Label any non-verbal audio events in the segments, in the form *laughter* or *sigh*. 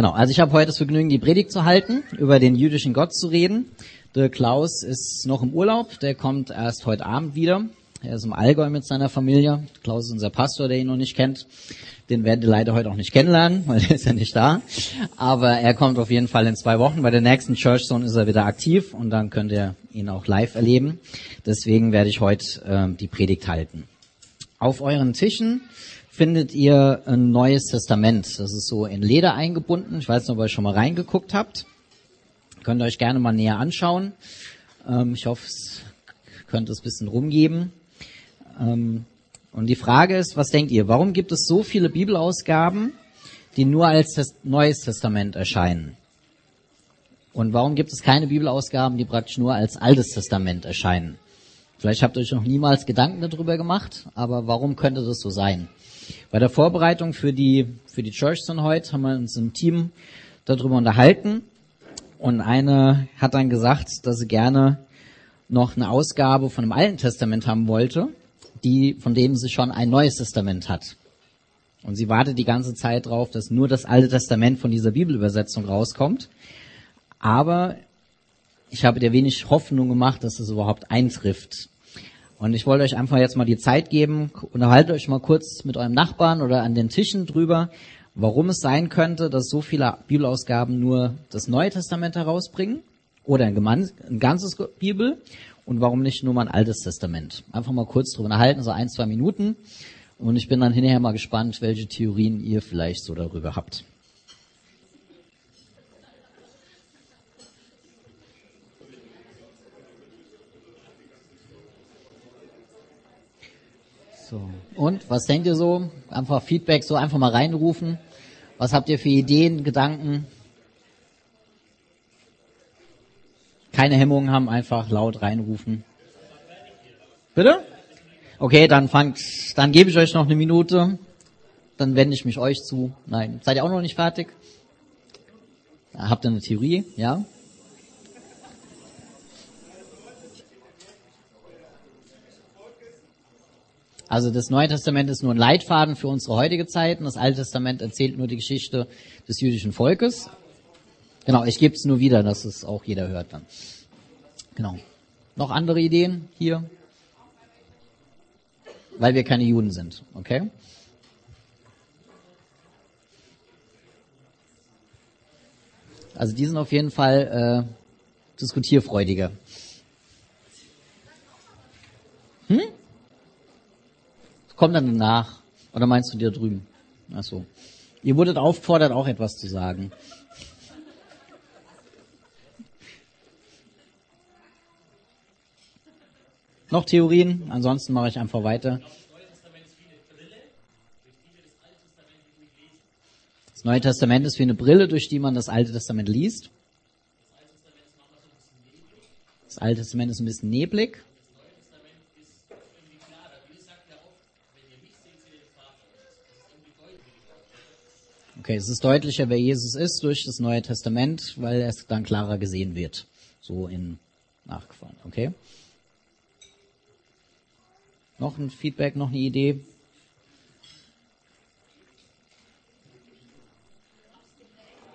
Genau, also ich habe heute das Vergnügen, die Predigt zu halten, über den jüdischen Gott zu reden. Der Klaus ist noch im Urlaub, der kommt erst heute Abend wieder. Er ist im Allgäu mit seiner Familie. Klaus ist unser Pastor, der ihn noch nicht kennt. Den werden ihr leider heute auch nicht kennenlernen, *laughs* weil er ist ja nicht da. Aber er kommt auf jeden Fall in zwei Wochen. Bei der nächsten Church Zone ist er wieder aktiv und dann könnt ihr ihn auch live erleben. Deswegen werde ich heute äh, die Predigt halten. Auf euren Tischen findet ihr ein neues Testament. Das ist so in Leder eingebunden. Ich weiß nicht, ob ihr schon mal reingeguckt habt. Könnt ihr euch gerne mal näher anschauen. Ähm, ich hoffe, es könnte es ein bisschen rumgeben. Ähm, und die Frage ist, was denkt ihr? Warum gibt es so viele Bibelausgaben, die nur als Test Neues Testament erscheinen? Und warum gibt es keine Bibelausgaben, die praktisch nur als Altes Testament erscheinen? Vielleicht habt ihr euch noch niemals Gedanken darüber gemacht, aber warum könnte das so sein? Bei der Vorbereitung für die, für die Church von heute haben wir uns im Team darüber unterhalten und eine hat dann gesagt, dass sie gerne noch eine Ausgabe von dem Alten Testament haben wollte, die, von dem sie schon ein Neues Testament hat. Und sie wartet die ganze Zeit darauf, dass nur das Alte Testament von dieser Bibelübersetzung rauskommt. Aber ich habe dir wenig Hoffnung gemacht, dass es überhaupt eintrifft. Und ich wollte euch einfach jetzt mal die Zeit geben, unterhaltet euch mal kurz mit eurem Nachbarn oder an den Tischen drüber, warum es sein könnte, dass so viele Bibelausgaben nur das Neue Testament herausbringen oder ein, ganzes Bibel und warum nicht nur mal ein altes Testament. Einfach mal kurz drüber unterhalten, so ein, zwei Minuten. Und ich bin dann hinterher mal gespannt, welche Theorien ihr vielleicht so darüber habt. So. Und was denkt ihr so? Einfach Feedback, so einfach mal reinrufen. Was habt ihr für Ideen, Gedanken? Keine Hemmungen haben, einfach laut reinrufen. Bitte? Okay, dann fangt, dann gebe ich euch noch eine Minute. Dann wende ich mich euch zu. Nein, seid ihr auch noch nicht fertig? Habt ihr eine Theorie? Ja? Also das Neue Testament ist nur ein Leitfaden für unsere heutige Zeit und das Alte Testament erzählt nur die Geschichte des jüdischen Volkes. Genau, ich gebe es nur wieder, dass es auch jeder hört dann. Genau. Noch andere Ideen hier? Weil wir keine Juden sind, okay? Also die sind auf jeden Fall äh, diskutierfreudiger. Hm? Komm dann danach. Oder meinst du dir drüben? Ach so. Ihr wurdet aufgefordert, auch etwas zu sagen. Noch Theorien? Ansonsten mache ich einfach weiter. Das Neue Testament ist wie eine Brille, durch die man das Alte Testament liest. Das Alte Testament ist ein bisschen neblig. Okay, es ist deutlicher, wer Jesus ist durch das Neue Testament, weil es dann klarer gesehen wird. So in nachgefahren. Okay? Noch ein Feedback, noch eine Idee?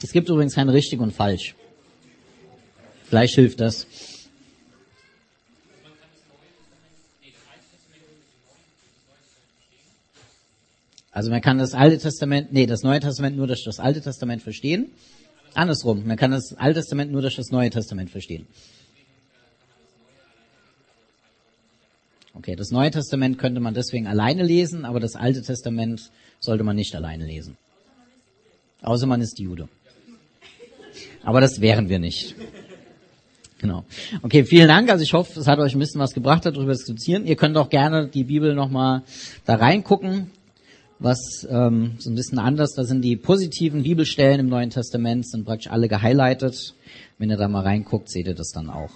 Es gibt übrigens kein richtig und falsch. Vielleicht hilft das. Also man kann das Alte Testament, nee, das Neue Testament nur durch das Alte Testament verstehen. Andersrum, man kann das Alte Testament nur durch das Neue Testament verstehen. Okay, das Neue Testament könnte man deswegen alleine lesen, aber das Alte Testament sollte man nicht alleine lesen. Außer man ist Jude. Aber das wären wir nicht. Genau. Okay, vielen Dank. Also ich hoffe, es hat euch ein bisschen was gebracht, darüber zu diskutieren. Ihr könnt auch gerne die Bibel nochmal da reingucken was ähm, so ein bisschen anders. Da sind die positiven Bibelstellen im Neuen Testament, sind praktisch alle gehighlightet. Wenn ihr da mal reinguckt, seht ihr das dann auch.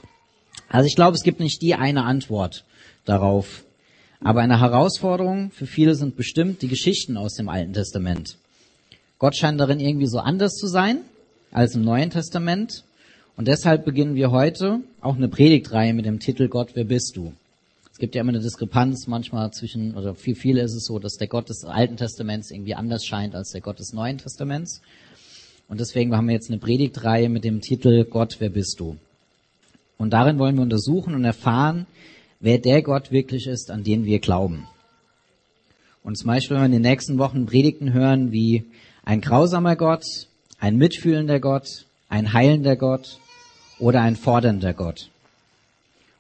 Also ich glaube, es gibt nicht die eine Antwort darauf. Aber eine Herausforderung für viele sind bestimmt die Geschichten aus dem Alten Testament. Gott scheint darin irgendwie so anders zu sein als im Neuen Testament. Und deshalb beginnen wir heute auch eine Predigtreihe mit dem Titel Gott, wer bist du? Es gibt ja immer eine Diskrepanz manchmal zwischen, oder für viele ist es so, dass der Gott des Alten Testaments irgendwie anders scheint als der Gott des Neuen Testaments. Und deswegen haben wir jetzt eine Predigtreihe mit dem Titel Gott, wer bist du? Und darin wollen wir untersuchen und erfahren, wer der Gott wirklich ist, an den wir glauben. Und zum Beispiel, wenn wir in den nächsten Wochen Predigten hören wie ein grausamer Gott, ein mitfühlender Gott, ein heilender Gott oder ein fordernder Gott.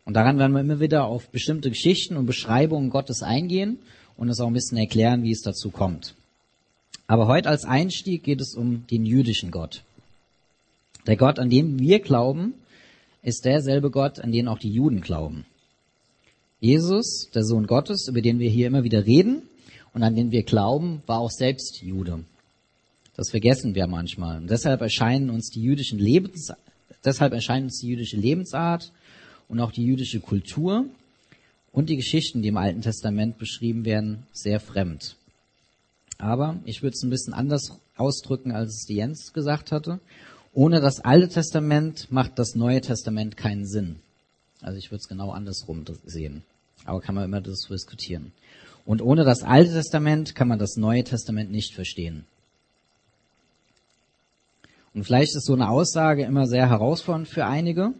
Und daran werden wir immer wieder auf bestimmte Geschichten und Beschreibungen Gottes eingehen und es auch ein bisschen erklären, wie es dazu kommt. Aber heute als Einstieg geht es um den jüdischen Gott. Der Gott, an dem wir glauben, ist derselbe Gott, an den auch die Juden glauben. Jesus, der Sohn Gottes, über den wir hier immer wieder reden und an den wir glauben, war auch selbst Jude. Das vergessen wir manchmal. Und deshalb erscheinen uns die jüdischen Lebens, deshalb erscheint uns die jüdische Lebensart und auch die jüdische Kultur und die Geschichten, die im Alten Testament beschrieben werden, sehr fremd. Aber ich würde es ein bisschen anders ausdrücken, als es die Jens gesagt hatte. Ohne das Alte Testament macht das Neue Testament keinen Sinn. Also ich würde es genau andersrum sehen. Aber kann man immer das diskutieren. Und ohne das Alte Testament kann man das Neue Testament nicht verstehen. Und vielleicht ist so eine Aussage immer sehr herausfordernd für einige,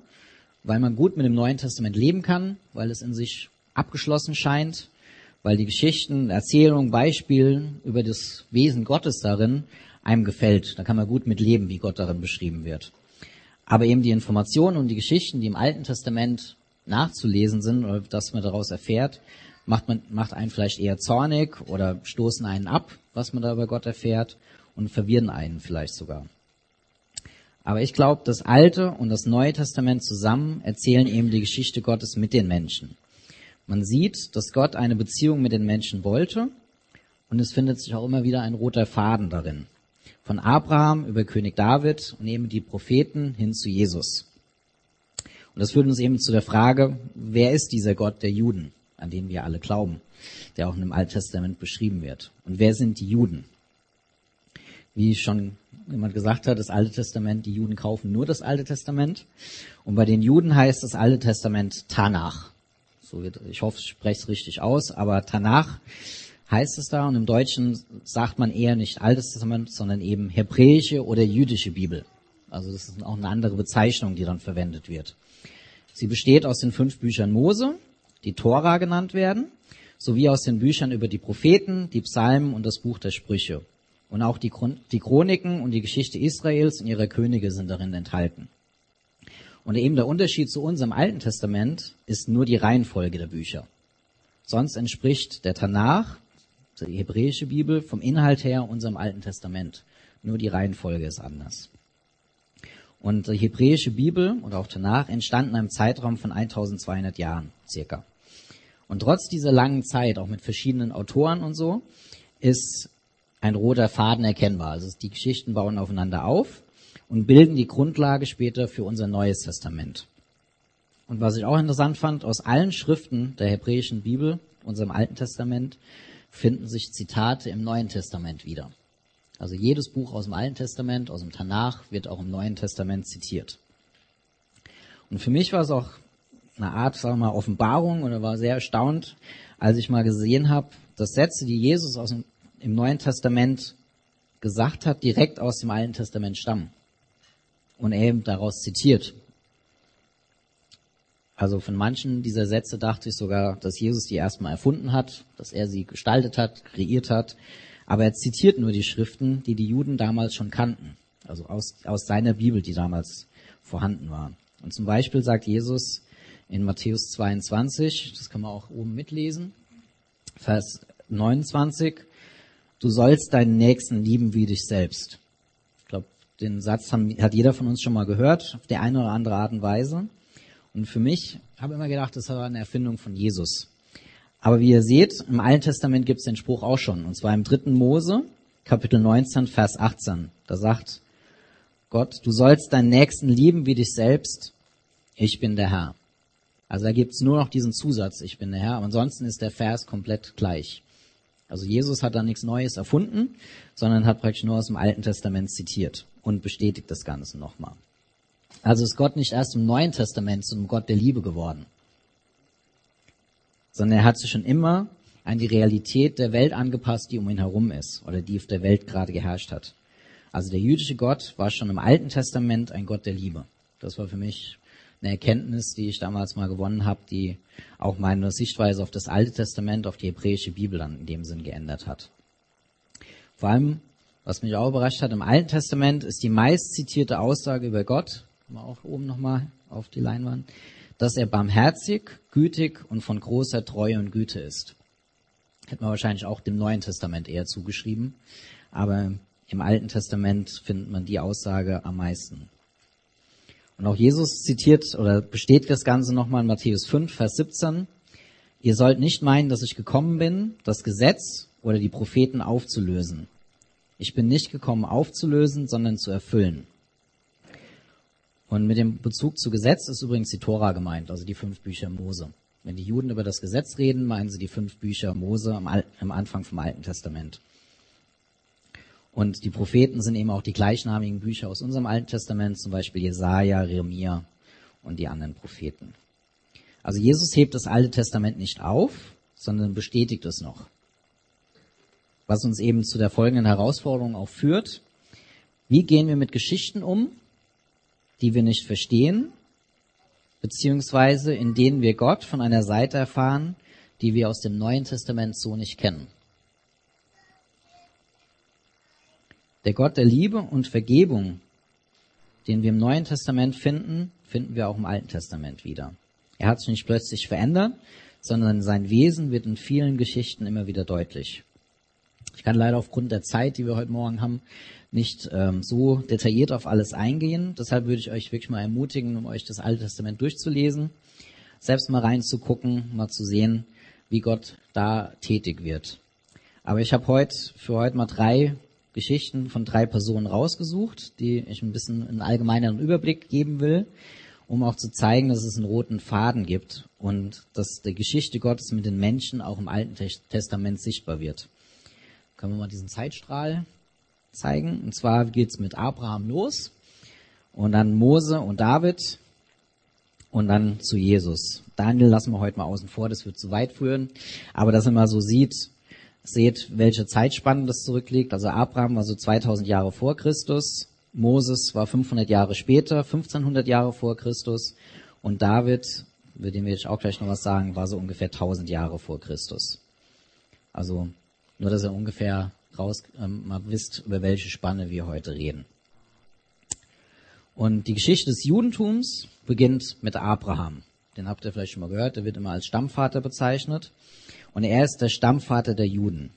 weil man gut mit dem Neuen Testament leben kann, weil es in sich abgeschlossen scheint weil die Geschichten, Erzählungen, Beispiele über das Wesen Gottes darin einem gefällt. Da kann man gut mit leben, wie Gott darin beschrieben wird. Aber eben die Informationen und die Geschichten, die im Alten Testament nachzulesen sind oder dass man daraus erfährt, macht man, macht einen vielleicht eher zornig oder stoßen einen ab, was man da über Gott erfährt und verwirren einen vielleicht sogar. Aber ich glaube, das Alte und das Neue Testament zusammen erzählen eben die Geschichte Gottes mit den Menschen. Man sieht, dass Gott eine Beziehung mit den Menschen wollte und es findet sich auch immer wieder ein roter Faden darin. Von Abraham über König David und eben die Propheten hin zu Jesus. Und das führt uns eben zu der Frage, wer ist dieser Gott der Juden, an den wir alle glauben, der auch im Alten Testament beschrieben wird? Und wer sind die Juden? Wie schon jemand gesagt hat, das Alte Testament, die Juden kaufen nur das Alte Testament. Und bei den Juden heißt das Alte Testament Tanach. So wird, ich hoffe, ich spreche es richtig aus, aber Tanach heißt es da und im Deutschen sagt man eher nicht Altes Testament, sondern eben hebräische oder jüdische Bibel. Also das ist auch eine andere Bezeichnung, die dann verwendet wird. Sie besteht aus den fünf Büchern Mose, die Tora genannt werden, sowie aus den Büchern über die Propheten, die Psalmen und das Buch der Sprüche. Und auch die, die Chroniken und die Geschichte Israels und ihrer Könige sind darin enthalten. Und eben der Unterschied zu unserem Alten Testament ist nur die Reihenfolge der Bücher. Sonst entspricht der Tanach, die hebräische Bibel, vom Inhalt her unserem Alten Testament. Nur die Reihenfolge ist anders. Und die hebräische Bibel und auch Tanach entstanden einem Zeitraum von 1200 Jahren circa. Und trotz dieser langen Zeit, auch mit verschiedenen Autoren und so, ist ein roter Faden erkennbar. Also die Geschichten bauen aufeinander auf und bilden die Grundlage später für unser Neues Testament. Und was ich auch interessant fand, aus allen Schriften der hebräischen Bibel, unserem Alten Testament, finden sich Zitate im Neuen Testament wieder. Also jedes Buch aus dem Alten Testament, aus dem Tanach, wird auch im Neuen Testament zitiert. Und für mich war es auch eine Art, sagen wir mal, Offenbarung oder war sehr erstaunt, als ich mal gesehen habe, dass Sätze, die Jesus aus dem, im Neuen Testament gesagt hat, direkt aus dem Alten Testament stammen und er eben daraus zitiert. Also von manchen dieser Sätze dachte ich sogar, dass Jesus die erstmal erfunden hat, dass er sie gestaltet hat, kreiert hat. Aber er zitiert nur die Schriften, die die Juden damals schon kannten. Also aus, aus seiner Bibel, die damals vorhanden war. Und zum Beispiel sagt Jesus in Matthäus 22, das kann man auch oben mitlesen, Vers 29, du sollst deinen Nächsten lieben wie dich selbst. Den Satz haben, hat jeder von uns schon mal gehört, auf der eine oder andere Art und Weise. Und für mich habe immer gedacht, das war eine Erfindung von Jesus. Aber wie ihr seht, im Alten Testament gibt es den Spruch auch schon. Und zwar im dritten Mose, Kapitel 19, Vers 18. Da sagt Gott, du sollst deinen Nächsten lieben wie dich selbst. Ich bin der Herr. Also da gibt's nur noch diesen Zusatz, ich bin der Herr. ansonsten ist der Vers komplett gleich. Also Jesus hat da nichts Neues erfunden, sondern hat praktisch nur aus dem Alten Testament zitiert und bestätigt das Ganze nochmal. Also ist Gott nicht erst im Neuen Testament zum Gott der Liebe geworden, sondern er hat sich schon immer an die Realität der Welt angepasst, die um ihn herum ist oder die auf der Welt gerade geherrscht hat. Also der jüdische Gott war schon im Alten Testament ein Gott der Liebe. Das war für mich eine Erkenntnis, die ich damals mal gewonnen habe, die auch meine Sichtweise auf das Alte Testament, auf die hebräische Bibel dann in dem Sinn geändert hat. Vor allem, was mich auch überrascht hat, im Alten Testament ist die meist zitierte Aussage über Gott, mal auch oben nochmal auf die Leinwand, dass er barmherzig, gütig und von großer Treue und Güte ist. Hätte man wahrscheinlich auch dem Neuen Testament eher zugeschrieben, aber im Alten Testament findet man die Aussage am meisten. Und auch Jesus zitiert oder besteht das Ganze nochmal in Matthäus 5, Vers 17. Ihr sollt nicht meinen, dass ich gekommen bin, das Gesetz oder die Propheten aufzulösen. Ich bin nicht gekommen aufzulösen, sondern zu erfüllen. Und mit dem Bezug zu Gesetz ist übrigens die Tora gemeint, also die fünf Bücher Mose. Wenn die Juden über das Gesetz reden, meinen sie die fünf Bücher Mose am, am Anfang vom Alten Testament. Und die Propheten sind eben auch die gleichnamigen Bücher aus unserem Alten Testament, zum Beispiel Jesaja, Jeremia und die anderen Propheten. Also Jesus hebt das Alte Testament nicht auf, sondern bestätigt es noch. Was uns eben zu der folgenden Herausforderung auch führt. Wie gehen wir mit Geschichten um, die wir nicht verstehen, beziehungsweise in denen wir Gott von einer Seite erfahren, die wir aus dem Neuen Testament so nicht kennen? Der Gott der Liebe und Vergebung, den wir im Neuen Testament finden, finden wir auch im Alten Testament wieder. Er hat sich nicht plötzlich verändert, sondern sein Wesen wird in vielen Geschichten immer wieder deutlich. Ich kann leider aufgrund der Zeit, die wir heute Morgen haben, nicht ähm, so detailliert auf alles eingehen. Deshalb würde ich euch wirklich mal ermutigen, um euch das Alte Testament durchzulesen, selbst mal reinzugucken, mal zu sehen, wie Gott da tätig wird. Aber ich habe heute für heute mal drei Geschichten von drei Personen rausgesucht, die ich ein bisschen einen allgemeineren Überblick geben will, um auch zu zeigen, dass es einen roten Faden gibt und dass die Geschichte Gottes mit den Menschen auch im Alten Testament sichtbar wird. Können wir mal diesen Zeitstrahl zeigen? Und zwar geht's mit Abraham los und dann Mose und David und dann zu Jesus. Daniel lassen wir heute mal außen vor, das wird zu weit führen. Aber dass man mal so sieht, seht, welche Zeitspanne das zurückliegt. Also Abraham war so 2000 Jahre vor Christus, Moses war 500 Jahre später, 1500 Jahre vor Christus und David, über den werde ich auch gleich noch was sagen, war so ungefähr 1000 Jahre vor Christus. Also nur, dass ihr ungefähr raus ähm, mal wisst, über welche Spanne wir heute reden. Und die Geschichte des Judentums beginnt mit Abraham. Den habt ihr vielleicht schon mal gehört, der wird immer als Stammvater bezeichnet und er ist der Stammvater der Juden.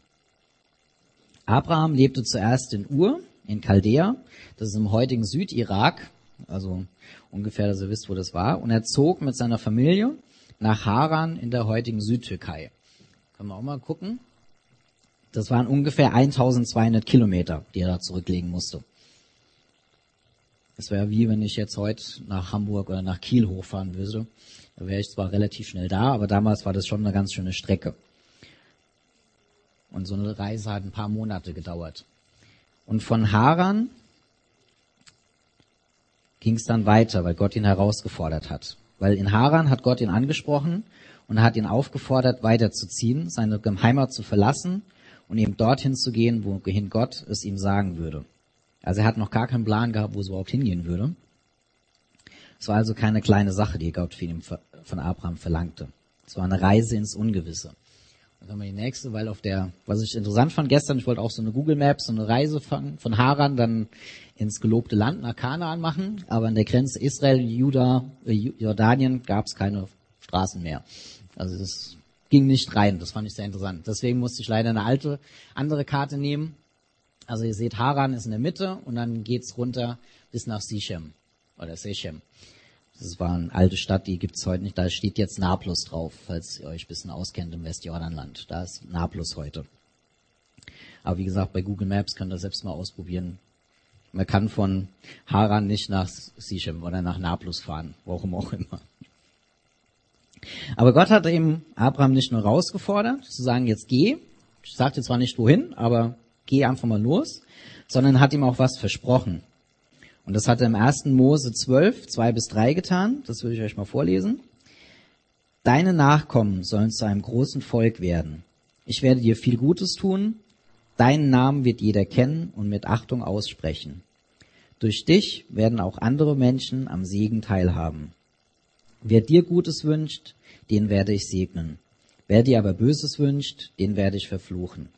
Abraham lebte zuerst in Ur, in Chaldea, das ist im heutigen Südirak, also ungefähr, dass ihr wisst, wo das war, und er zog mit seiner Familie nach Haran in der heutigen Südtürkei. Können wir auch mal gucken. Das waren ungefähr 1200 Kilometer, die er da zurücklegen musste. Das wäre wie wenn ich jetzt heute nach Hamburg oder nach Kiel hochfahren würde. Da wäre ich zwar relativ schnell da, aber damals war das schon eine ganz schöne Strecke. Und so eine Reise hat ein paar Monate gedauert. Und von Haran ging es dann weiter, weil Gott ihn herausgefordert hat. Weil in Haran hat Gott ihn angesprochen und hat ihn aufgefordert, weiterzuziehen, seine Heimat zu verlassen und eben dorthin zu gehen, wohin Gott es ihm sagen würde. Also er hat noch gar keinen Plan gehabt, wo es überhaupt hingehen würde. Es war also keine kleine Sache, die Gott von Abraham verlangte. Es war eine Reise ins Ungewisse. Dann haben wir die nächste, weil auf der, was ich interessant fand gestern, ich wollte auch so eine Google Maps, so eine Reise von, von Haran dann ins gelobte Land nach Kanaan machen, aber an der Grenze Israel, Juda, äh, Jordanien gab es keine Straßen mehr. Also das ging nicht rein, das fand ich sehr interessant. Deswegen musste ich leider eine alte, andere Karte nehmen. Also ihr seht, Haran ist in der Mitte und dann geht's runter bis nach Sichem oder Sechem. Das war eine alte Stadt, die gibt's heute nicht. Da steht jetzt Nablus drauf, falls ihr euch ein bisschen auskennt im Westjordanland. Da ist Nablus heute. Aber wie gesagt, bei Google Maps könnt ihr selbst mal ausprobieren. Man kann von Haran nicht nach Sichem oder nach Nablus fahren, warum auch immer. Aber Gott hat eben Abraham nicht nur herausgefordert, zu sagen, jetzt geh. Ich sagte zwar nicht wohin, aber geh einfach mal los, sondern hat ihm auch was versprochen. Und das hat er im 1. Mose 12, 2 bis 3 getan. Das würde ich euch mal vorlesen. Deine Nachkommen sollen zu einem großen Volk werden. Ich werde dir viel Gutes tun Deinen Namen wird jeder kennen und mit Achtung aussprechen. Durch dich werden auch andere Menschen am Segen teilhaben. Wer dir Gutes wünscht, den werde ich segnen. Wer dir aber Böses wünscht, den werde ich verfluchen.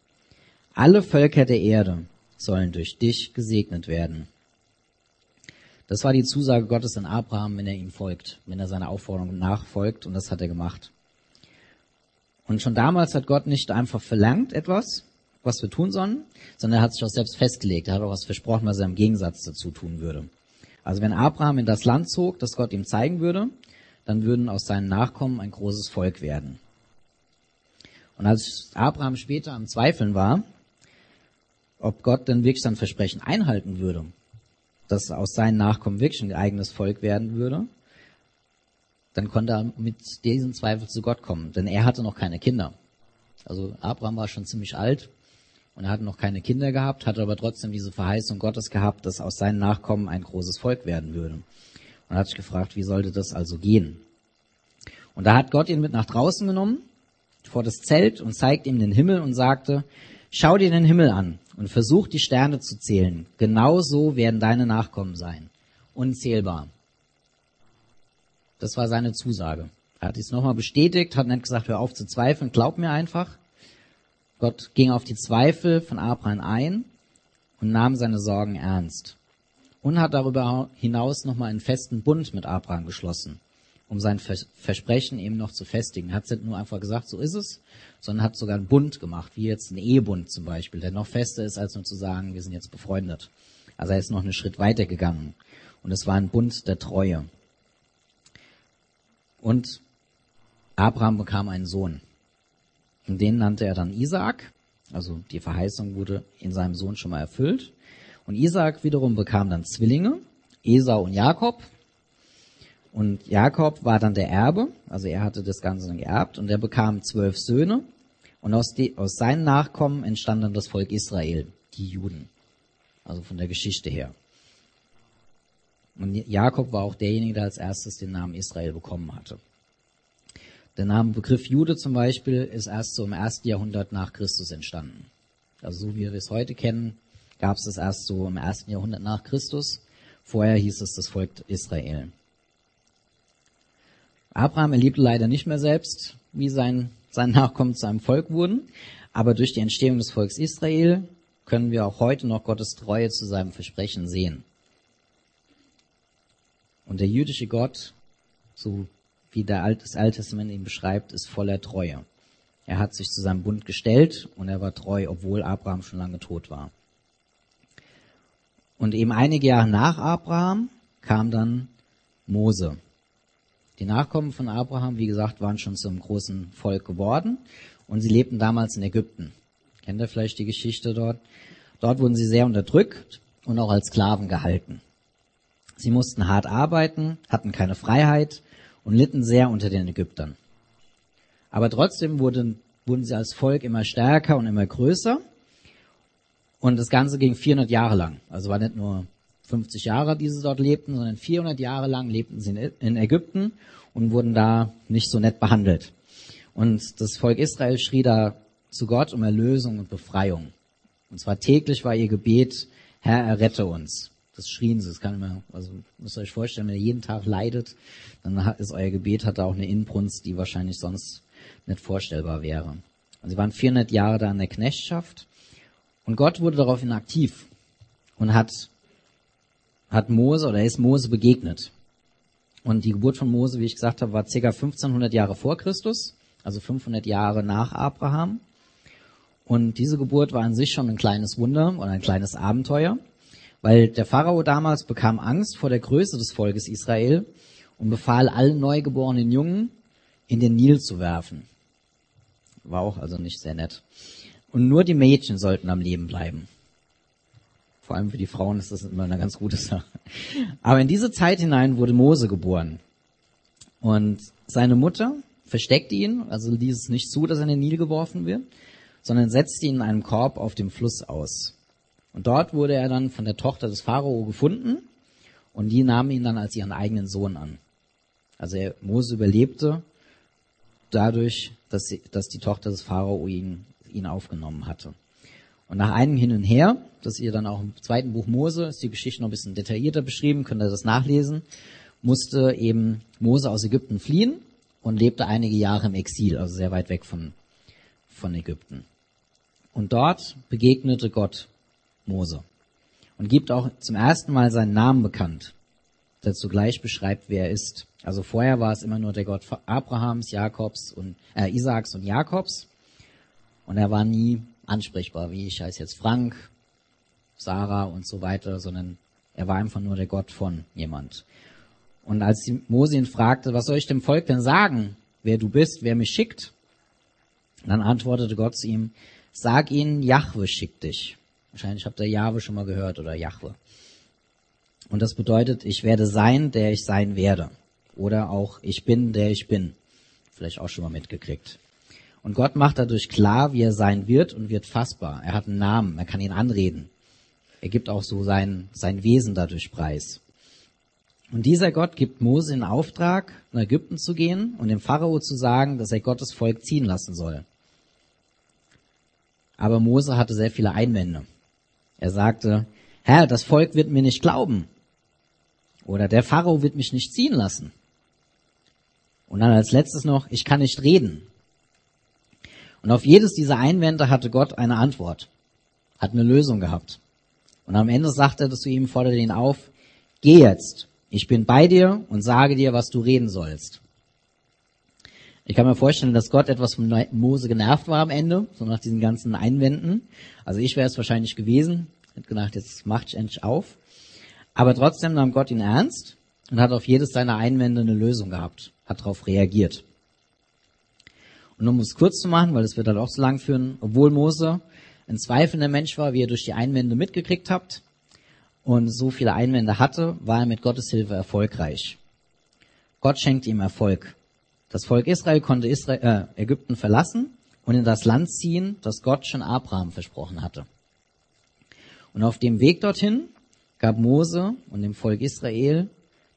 Alle Völker der Erde sollen durch dich gesegnet werden. Das war die Zusage Gottes an Abraham, wenn er ihm folgt, wenn er seiner Aufforderung nachfolgt, und das hat er gemacht. Und schon damals hat Gott nicht einfach verlangt etwas, was wir tun sollen, sondern er hat sich auch selbst festgelegt. Er hat auch was versprochen, was er im Gegensatz dazu tun würde. Also wenn Abraham in das Land zog, das Gott ihm zeigen würde, dann würden aus seinen Nachkommen ein großes Volk werden. Und als Abraham später am Zweifeln war, ob Gott denn wirklich sein Versprechen einhalten würde, dass aus seinen Nachkommen wirklich ein eigenes Volk werden würde, dann konnte er mit diesen Zweifel zu Gott kommen, denn er hatte noch keine Kinder. Also Abraham war schon ziemlich alt und er hatte noch keine Kinder gehabt, hatte aber trotzdem diese Verheißung Gottes gehabt, dass aus seinen Nachkommen ein großes Volk werden würde. Und er hat sich gefragt, wie sollte das also gehen? Und da hat Gott ihn mit nach draußen genommen, vor das Zelt und zeigt ihm den Himmel und sagte, schau dir den Himmel an und versuch die Sterne zu zählen. Genauso werden deine Nachkommen sein. Unzählbar. Das war seine Zusage. Er hat dies nochmal bestätigt, hat nicht gesagt, hör auf zu zweifeln, glaub mir einfach. Gott ging auf die Zweifel von Abraham ein und nahm seine Sorgen ernst. Und hat darüber hinaus nochmal einen festen Bund mit Abraham geschlossen, um sein Versprechen eben noch zu festigen. Er hat nicht nur einfach gesagt, so ist es, sondern hat sogar einen Bund gemacht, wie jetzt ein Ehebund zum Beispiel, der noch fester ist, als nur zu sagen, wir sind jetzt befreundet. Also er ist noch einen Schritt weiter gegangen. Und es war ein Bund der Treue. Und Abraham bekam einen Sohn. Und den nannte er dann Isaak. Also die Verheißung wurde in seinem Sohn schon mal erfüllt. Und Isaak wiederum bekam dann Zwillinge, Esau und Jakob. Und Jakob war dann der Erbe, also er hatte das Ganze dann geerbt und er bekam zwölf Söhne. Und aus, die, aus seinen Nachkommen entstand dann das Volk Israel, die Juden. Also von der Geschichte her. Und Jakob war auch derjenige, der als erstes den Namen Israel bekommen hatte. Der Name Begriff Jude zum Beispiel ist erst so im ersten Jahrhundert nach Christus entstanden. Also so wie wir es heute kennen, gab es das erst so im ersten Jahrhundert nach Christus. Vorher hieß es das Volk Israel. Abraham erlebte leider nicht mehr selbst, wie sein, sein Nachkommen zu einem Volk wurden, aber durch die Entstehung des Volks Israel können wir auch heute noch Gottes Treue zu seinem Versprechen sehen. Und der jüdische Gott, so wie der Alt, das Alte Testament ihn beschreibt, ist voller Treue. Er hat sich zu seinem Bund gestellt und er war treu, obwohl Abraham schon lange tot war. Und eben einige Jahre nach Abraham kam dann Mose. Die Nachkommen von Abraham, wie gesagt, waren schon zum großen Volk geworden und sie lebten damals in Ägypten. Kennt ihr vielleicht die Geschichte dort? Dort wurden sie sehr unterdrückt und auch als Sklaven gehalten. Sie mussten hart arbeiten, hatten keine Freiheit und litten sehr unter den Ägyptern. Aber trotzdem wurden, wurden sie als Volk immer stärker und immer größer. Und das Ganze ging 400 Jahre lang. Also war nicht nur 50 Jahre, die sie dort lebten, sondern 400 Jahre lang lebten sie in Ägypten und wurden da nicht so nett behandelt. Und das Volk Israel schrie da zu Gott um Erlösung und Befreiung. Und zwar täglich war ihr Gebet, Herr, errette uns. Das schrien sie, das kann man, also müsst ihr euch vorstellen, wenn ihr jeden Tag leidet, dann ist euer Gebet hat da auch eine Inbrunst, die wahrscheinlich sonst nicht vorstellbar wäre. Und sie waren 400 Jahre da in der Knechtschaft und Gott wurde daraufhin aktiv und hat, hat Mose oder ist Mose begegnet. Und die Geburt von Mose, wie ich gesagt habe, war ca. 1500 Jahre vor Christus, also 500 Jahre nach Abraham. Und diese Geburt war an sich schon ein kleines Wunder oder ein kleines Abenteuer. Weil der Pharao damals bekam Angst vor der Größe des Volkes Israel und befahl allen neugeborenen Jungen in den Nil zu werfen. War auch also nicht sehr nett. Und nur die Mädchen sollten am Leben bleiben. Vor allem für die Frauen ist das immer eine ganz gute Sache. Aber in diese Zeit hinein wurde Mose geboren. Und seine Mutter versteckte ihn, also ließ es nicht zu, dass er in den Nil geworfen wird, sondern setzte ihn in einem Korb auf dem Fluss aus. Und dort wurde er dann von der Tochter des Pharao gefunden und die nahm ihn dann als ihren eigenen Sohn an. Also er, Mose überlebte dadurch, dass, sie, dass die Tochter des Pharao ihn, ihn aufgenommen hatte. Und nach einem Hin und Her, das ihr dann auch im zweiten Buch Mose, ist die Geschichte noch ein bisschen detaillierter beschrieben, könnt ihr das nachlesen, musste eben Mose aus Ägypten fliehen und lebte einige Jahre im Exil, also sehr weit weg von, von Ägypten. Und dort begegnete Gott Mose und gibt auch zum ersten Mal seinen Namen bekannt, der zugleich beschreibt, wer er ist. Also vorher war es immer nur der Gott Abrahams, Jakobs und äh, Isaaks und Jakobs und er war nie ansprechbar, wie ich heiße jetzt Frank, Sarah und so weiter, sondern er war einfach nur der Gott von jemand. Und als Mose ihn fragte, was soll ich dem Volk denn sagen, wer du bist, wer mich schickt? Dann antwortete Gott zu ihm, sag ihnen, Jahwe schickt dich. Wahrscheinlich habt ihr Jahwe schon mal gehört oder Jahwe. Und das bedeutet, ich werde sein, der ich sein werde. Oder auch, ich bin, der ich bin. Vielleicht auch schon mal mitgekriegt. Und Gott macht dadurch klar, wie er sein wird und wird fassbar. Er hat einen Namen, er kann ihn anreden. Er gibt auch so sein, sein Wesen dadurch preis. Und dieser Gott gibt Mose in Auftrag, nach Ägypten zu gehen und dem Pharao zu sagen, dass er Gottes Volk ziehen lassen soll. Aber Mose hatte sehr viele Einwände. Er sagte, Herr, das Volk wird mir nicht glauben. Oder der Pharao wird mich nicht ziehen lassen. Und dann als letztes noch, ich kann nicht reden. Und auf jedes dieser Einwände hatte Gott eine Antwort, hat eine Lösung gehabt. Und am Ende sagte er zu ihm, forderte ihn auf, geh jetzt, ich bin bei dir und sage dir, was du reden sollst. Ich kann mir vorstellen, dass Gott etwas von Mose genervt war am Ende, so nach diesen ganzen Einwänden. Also ich wäre es wahrscheinlich gewesen, hätte gedacht, jetzt macht ich endlich auf. Aber trotzdem nahm Gott ihn ernst und hat auf jedes seiner Einwände eine Lösung gehabt, hat darauf reagiert. Und um es kurz zu machen, weil es wird dann auch zu lang führen, obwohl Mose ein zweifelnder Mensch war, wie ihr durch die Einwände mitgekriegt habt, und so viele Einwände hatte, war er mit Gottes Hilfe erfolgreich. Gott schenkte ihm Erfolg. Das Volk Israel konnte Israel, äh, Ägypten verlassen und in das Land ziehen, das Gott schon Abraham versprochen hatte. Und auf dem Weg dorthin gab Mose und dem Volk Israel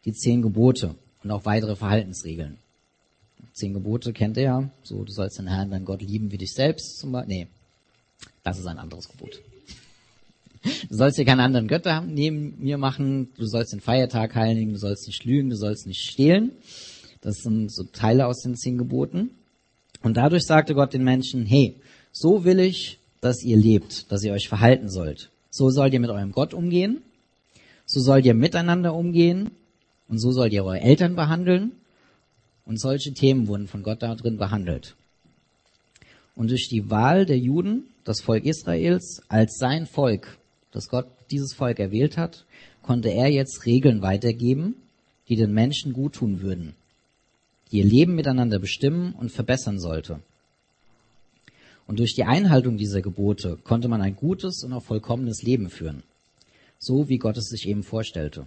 die zehn Gebote und auch weitere Verhaltensregeln. Zehn Gebote kennt ihr ja. So, du sollst den Herrn, dein Gott lieben wie dich selbst. Zum. Nee, das ist ein anderes Gebot. Du sollst dir keine anderen Götter neben mir machen. Du sollst den Feiertag heiligen. Du sollst nicht lügen. Du sollst nicht stehlen. Das sind so Teile aus den zehn Geboten. Und dadurch sagte Gott den Menschen, hey, so will ich, dass ihr lebt, dass ihr euch verhalten sollt. So sollt ihr mit eurem Gott umgehen. So sollt ihr miteinander umgehen. Und so sollt ihr eure Eltern behandeln. Und solche Themen wurden von Gott da drin behandelt. Und durch die Wahl der Juden, das Volk Israels, als sein Volk, das Gott dieses Volk erwählt hat, konnte er jetzt Regeln weitergeben, die den Menschen guttun würden, die ihr Leben miteinander bestimmen und verbessern sollte. Und durch die Einhaltung dieser Gebote konnte man ein gutes und auch vollkommenes Leben führen, so wie Gott es sich eben vorstellte.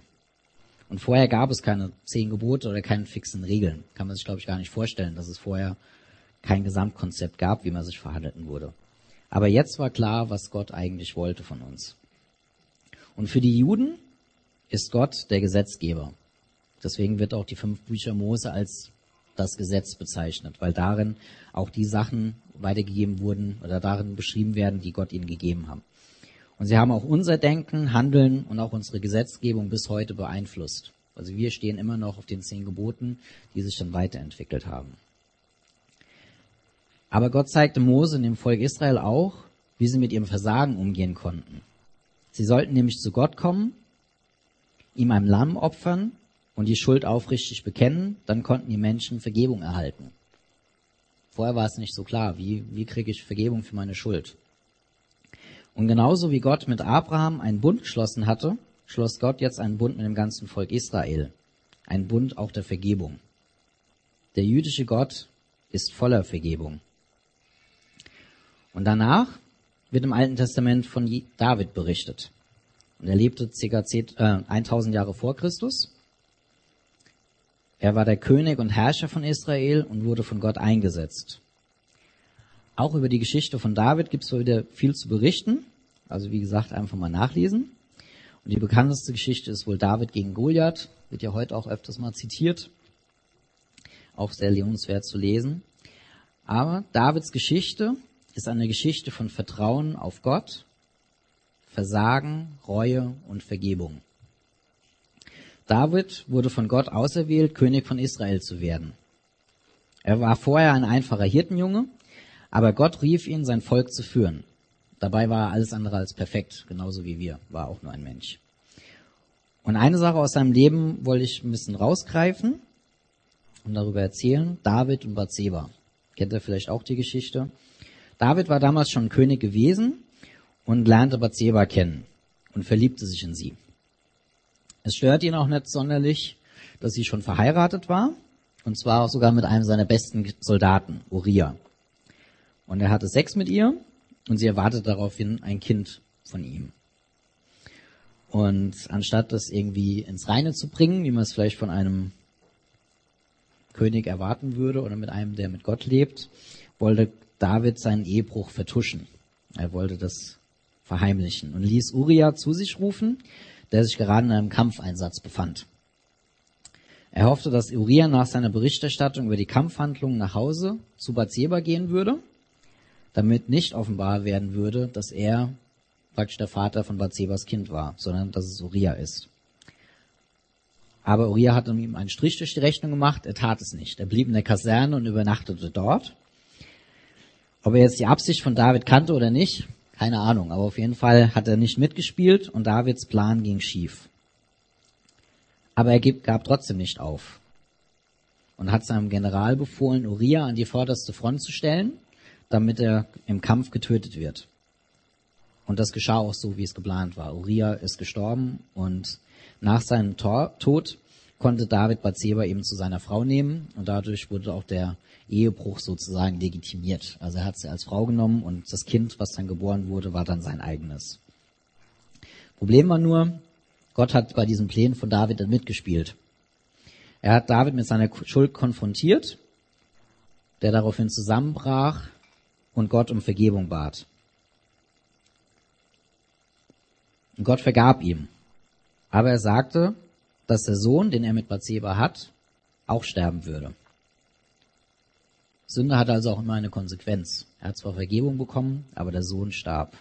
Und vorher gab es keine zehn Gebote oder keine fixen Regeln. Kann man sich, glaube ich, gar nicht vorstellen, dass es vorher kein Gesamtkonzept gab, wie man sich verhalten wurde. Aber jetzt war klar, was Gott eigentlich wollte von uns. Und für die Juden ist Gott der Gesetzgeber. Deswegen wird auch die fünf Bücher Mose als das Gesetz bezeichnet, weil darin auch die Sachen weitergegeben wurden oder darin beschrieben werden, die Gott ihnen gegeben haben. Und sie haben auch unser Denken, Handeln und auch unsere Gesetzgebung bis heute beeinflusst. Also wir stehen immer noch auf den zehn Geboten, die sich dann weiterentwickelt haben. Aber Gott zeigte Mose und dem Volk Israel auch, wie sie mit ihrem Versagen umgehen konnten. Sie sollten nämlich zu Gott kommen, ihm ein Lamm opfern und die Schuld aufrichtig bekennen, dann konnten die Menschen Vergebung erhalten. Vorher war es nicht so klar, wie, wie kriege ich Vergebung für meine Schuld. Und genauso wie Gott mit Abraham einen Bund geschlossen hatte, schloss Gott jetzt einen Bund mit dem ganzen Volk Israel. Ein Bund auch der Vergebung. Der jüdische Gott ist voller Vergebung. Und danach wird im Alten Testament von David berichtet. Und er lebte ca. 1000 äh, Jahre vor Christus. Er war der König und Herrscher von Israel und wurde von Gott eingesetzt. Auch über die Geschichte von David gibt es wieder viel zu berichten. Also wie gesagt, einfach mal nachlesen. Und die bekannteste Geschichte ist wohl David gegen Goliath. Wird ja heute auch öfters mal zitiert. Auch sehr lohnenswert zu lesen. Aber Davids Geschichte ist eine Geschichte von Vertrauen auf Gott Versagen, Reue und Vergebung. David wurde von Gott auserwählt, König von Israel zu werden. Er war vorher ein einfacher Hirtenjunge, aber Gott rief ihn, sein Volk zu führen. Dabei war er alles andere als perfekt, genauso wie wir, war auch nur ein Mensch. Und eine Sache aus seinem Leben wollte ich ein bisschen rausgreifen und darüber erzählen. David und Bathseba. Kennt ihr vielleicht auch die Geschichte? David war damals schon König gewesen und lernte Bathseba kennen und verliebte sich in sie. Es stört ihn auch nicht sonderlich, dass sie schon verheiratet war, und zwar auch sogar mit einem seiner besten Soldaten, Uriah. Und er hatte Sex mit ihr und sie erwartet daraufhin ein Kind von ihm. Und anstatt das irgendwie ins Reine zu bringen, wie man es vielleicht von einem König erwarten würde oder mit einem, der mit Gott lebt, wollte David seinen Ehebruch vertuschen. Er wollte das verheimlichen und ließ Uriah zu sich rufen, der sich gerade in einem Kampfeinsatz befand. Er hoffte, dass Uriah nach seiner Berichterstattung über die Kampfhandlungen nach Hause zu Bathseba gehen würde, damit nicht offenbar werden würde, dass er praktisch der Vater von Bathsebas Kind war, sondern dass es Uriah ist. Aber Uriah hat ihm einen Strich durch die Rechnung gemacht, er tat es nicht. Er blieb in der Kaserne und übernachtete dort. Ob er jetzt die Absicht von David kannte oder nicht, keine Ahnung, aber auf jeden Fall hat er nicht mitgespielt und Davids Plan ging schief. Aber er gab trotzdem nicht auf und hat seinem General befohlen, Uriah an die vorderste Front zu stellen, damit er im Kampf getötet wird. Und das geschah auch so, wie es geplant war. Uriah ist gestorben und nach seinem Tor Tod konnte David Bathseba eben zu seiner Frau nehmen und dadurch wurde auch der Ehebruch sozusagen legitimiert. Also er hat sie als Frau genommen und das Kind, was dann geboren wurde, war dann sein eigenes. Problem war nur, Gott hat bei diesen Plänen von David dann mitgespielt. Er hat David mit seiner Schuld konfrontiert, der daraufhin zusammenbrach und Gott um Vergebung bat. Und Gott vergab ihm. Aber er sagte, dass der Sohn, den er mit Bathseba hat, auch sterben würde. Sünde hat also auch immer eine Konsequenz. Er hat zwar Vergebung bekommen, aber der Sohn starb.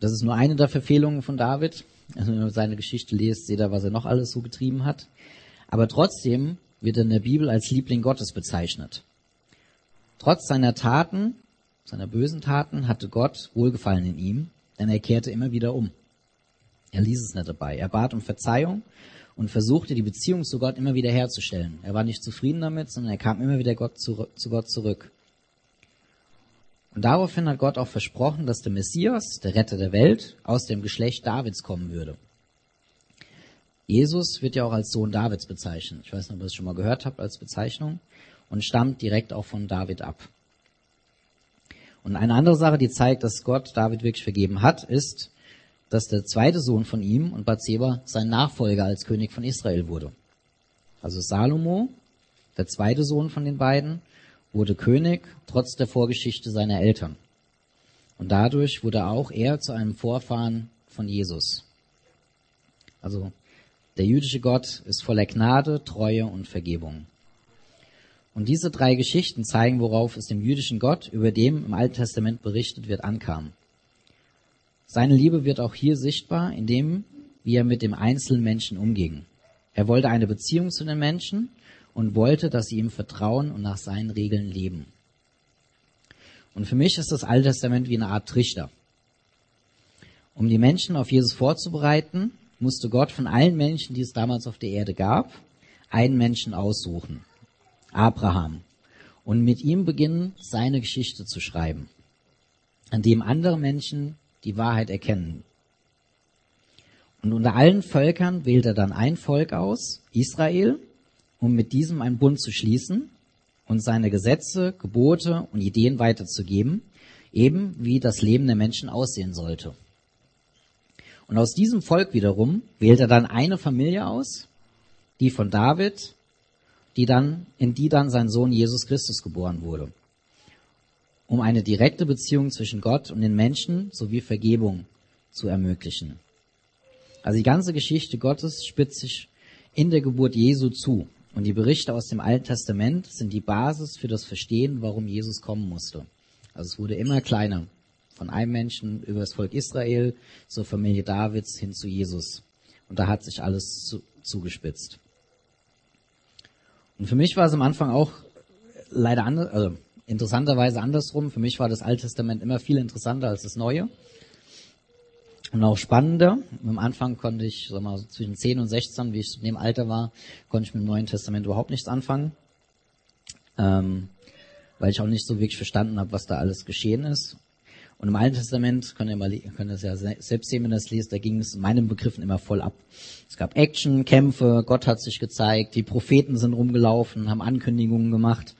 Das ist nur eine der Verfehlungen von David. Also wenn man seine Geschichte liest, seht ihr, was er noch alles so getrieben hat. Aber trotzdem wird er in der Bibel als Liebling Gottes bezeichnet. Trotz seiner Taten, seiner bösen Taten, hatte Gott Wohlgefallen in ihm, denn er kehrte immer wieder um. Er ließ es nicht dabei. Er bat um Verzeihung und versuchte die Beziehung zu Gott immer wieder herzustellen. Er war nicht zufrieden damit, sondern er kam immer wieder Gott zu, zu Gott zurück. Und daraufhin hat Gott auch versprochen, dass der Messias, der Retter der Welt, aus dem Geschlecht Davids kommen würde. Jesus wird ja auch als Sohn Davids bezeichnet. Ich weiß nicht, ob ihr es schon mal gehört habt als Bezeichnung und stammt direkt auch von David ab. Und eine andere Sache, die zeigt, dass Gott David wirklich vergeben hat, ist, dass der zweite Sohn von ihm und Bathseba sein Nachfolger als König von Israel wurde. Also Salomo, der zweite Sohn von den beiden, wurde König trotz der Vorgeschichte seiner Eltern. Und dadurch wurde auch er zu einem Vorfahren von Jesus. Also der jüdische Gott ist voller Gnade, Treue und Vergebung. Und diese drei Geschichten zeigen, worauf es dem jüdischen Gott, über dem im Alten Testament berichtet wird, ankam. Seine Liebe wird auch hier sichtbar, indem wie er mit dem einzelnen Menschen umging. Er wollte eine Beziehung zu den Menschen und wollte, dass sie ihm vertrauen und nach seinen Regeln leben. Und für mich ist das Alte Testament wie eine Art Trichter. Um die Menschen auf Jesus vorzubereiten, musste Gott von allen Menschen, die es damals auf der Erde gab, einen Menschen aussuchen. Abraham. Und mit ihm beginnen, seine Geschichte zu schreiben, an dem andere Menschen die Wahrheit erkennen. Und unter allen Völkern wählt er dann ein Volk aus, Israel, um mit diesem einen Bund zu schließen und seine Gesetze, Gebote und Ideen weiterzugeben, eben wie das Leben der Menschen aussehen sollte. Und aus diesem Volk wiederum wählt er dann eine Familie aus, die von David, die dann, in die dann sein Sohn Jesus Christus geboren wurde um eine direkte Beziehung zwischen Gott und den Menschen sowie Vergebung zu ermöglichen. Also die ganze Geschichte Gottes spitzt sich in der Geburt Jesu zu. Und die Berichte aus dem Alten Testament sind die Basis für das Verstehen, warum Jesus kommen musste. Also es wurde immer kleiner Von einem Menschen über das Volk Israel zur Familie Davids hin zu Jesus. Und da hat sich alles zu, zugespitzt. Und für mich war es am Anfang auch leider anders, also interessanterweise andersrum. Für mich war das Alte Testament immer viel interessanter als das Neue. Und auch spannender. Am Anfang konnte ich, sag mal, zwischen 10 und 16, wie ich in dem Alter war, konnte ich mit dem Neuen Testament überhaupt nichts anfangen. Ähm, weil ich auch nicht so wirklich verstanden habe, was da alles geschehen ist. Und im Alten Testament, könnt ihr mal, könnt ihr es ja selbst sehen, wenn ihr das liest, da ging es in meinen Begriffen immer voll ab. Es gab Action, Kämpfe, Gott hat sich gezeigt, die Propheten sind rumgelaufen, haben Ankündigungen gemacht,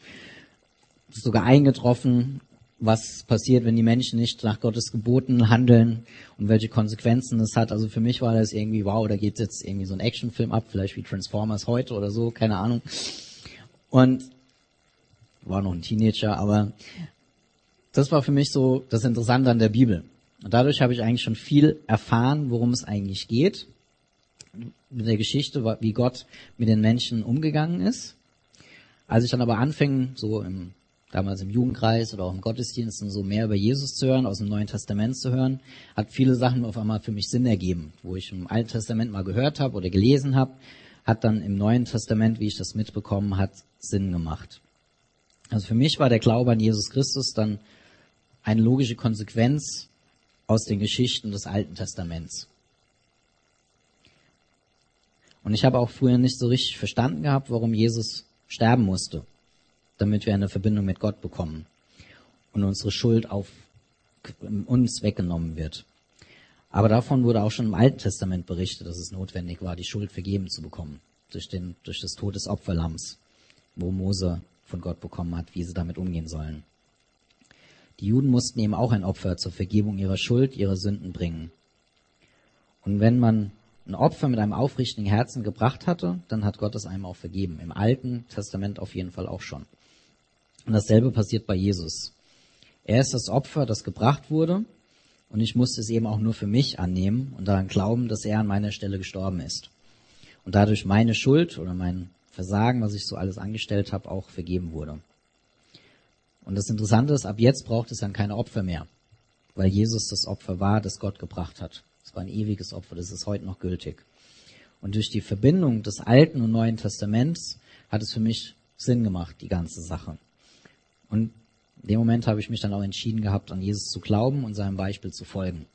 sogar eingetroffen, was passiert, wenn die Menschen nicht nach Gottes Geboten handeln und welche Konsequenzen es hat. Also für mich war das irgendwie, wow, da geht jetzt irgendwie so ein Actionfilm ab, vielleicht wie Transformers heute oder so, keine Ahnung. Und war noch ein Teenager, aber das war für mich so das Interessante an der Bibel. Und dadurch habe ich eigentlich schon viel erfahren, worum es eigentlich geht, mit der Geschichte, wie Gott mit den Menschen umgegangen ist. Als ich dann aber anfing, so im, damals im Jugendkreis oder auch im Gottesdienst, so mehr über Jesus zu hören, aus dem Neuen Testament zu hören, hat viele Sachen auf einmal für mich Sinn ergeben, wo ich im Alten Testament mal gehört habe oder gelesen habe, hat dann im Neuen Testament, wie ich das mitbekommen hat, Sinn gemacht. Also für mich war der Glaube an Jesus Christus dann eine logische Konsequenz aus den Geschichten des Alten Testaments. Und ich habe auch früher nicht so richtig verstanden gehabt, warum Jesus sterben musste, damit wir eine Verbindung mit Gott bekommen und unsere Schuld auf uns weggenommen wird. Aber davon wurde auch schon im Alten Testament berichtet, dass es notwendig war, die Schuld vergeben zu bekommen durch, den, durch das Tod des Opferlamms, wo Mose von Gott bekommen hat, wie sie damit umgehen sollen. Die Juden mussten eben auch ein Opfer zur Vergebung ihrer Schuld, ihrer Sünden bringen. Und wenn man ein Opfer mit einem aufrichtigen Herzen gebracht hatte, dann hat Gott es einem auch vergeben. Im Alten Testament auf jeden Fall auch schon. Und dasselbe passiert bei Jesus. Er ist das Opfer, das gebracht wurde, und ich musste es eben auch nur für mich annehmen und daran glauben, dass er an meiner Stelle gestorben ist. Und dadurch meine Schuld oder mein Versagen, was ich so alles angestellt habe, auch vergeben wurde. Und das Interessante ist, ab jetzt braucht es dann keine Opfer mehr, weil Jesus das Opfer war, das Gott gebracht hat. Es war ein ewiges Opfer, das ist heute noch gültig. Und durch die Verbindung des Alten und Neuen Testaments hat es für mich Sinn gemacht, die ganze Sache. Und in dem Moment habe ich mich dann auch entschieden gehabt, an Jesus zu glauben und seinem Beispiel zu folgen.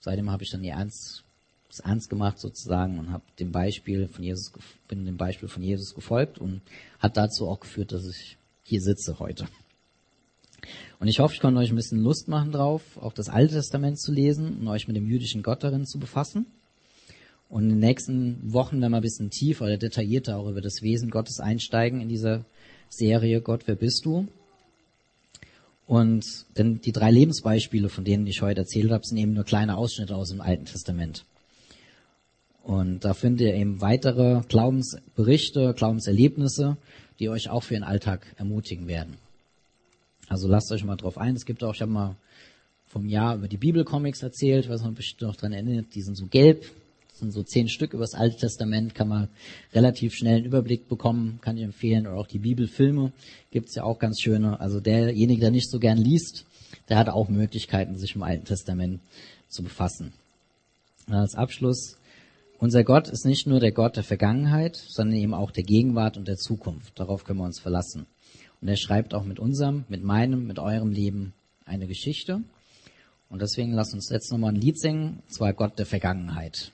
Seitdem habe ich dann die ernst es ernst gemacht sozusagen und habe dem Beispiel von Jesus bin dem Beispiel von Jesus gefolgt und hat dazu auch geführt, dass ich hier sitze heute. Und ich hoffe, ich konnte euch ein bisschen Lust machen drauf, auch das Alte Testament zu lesen und euch mit dem jüdischen Gott darin zu befassen. Und in den nächsten Wochen werden wir ein bisschen tiefer oder detaillierter auch über das Wesen Gottes einsteigen in dieser Serie Gott, wer bist du? Und denn die drei Lebensbeispiele, von denen ich heute erzählt habe, sind eben nur kleine Ausschnitte aus dem Alten Testament. Und da findet ihr eben weitere Glaubensberichte, Glaubenserlebnisse, die euch auch für den Alltag ermutigen werden. Also lasst euch mal drauf ein. Es gibt auch, ich habe mal vom Jahr über die Bibelcomics erzählt, was man bestimmt noch dran erinnert, die sind so gelb, das sind so zehn Stück über das Alte Testament, kann man relativ schnell einen Überblick bekommen, kann ich empfehlen. Oder auch die Bibelfilme gibt's ja auch ganz schöne. Also derjenige, der nicht so gern liest, der hat auch Möglichkeiten, sich im Alten Testament zu befassen. Als Abschluss unser Gott ist nicht nur der Gott der Vergangenheit, sondern eben auch der Gegenwart und der Zukunft. Darauf können wir uns verlassen. Und er schreibt auch mit unserem, mit meinem, mit eurem Leben eine Geschichte. Und deswegen lasst uns jetzt nochmal ein Lied singen, zwar Gott der Vergangenheit.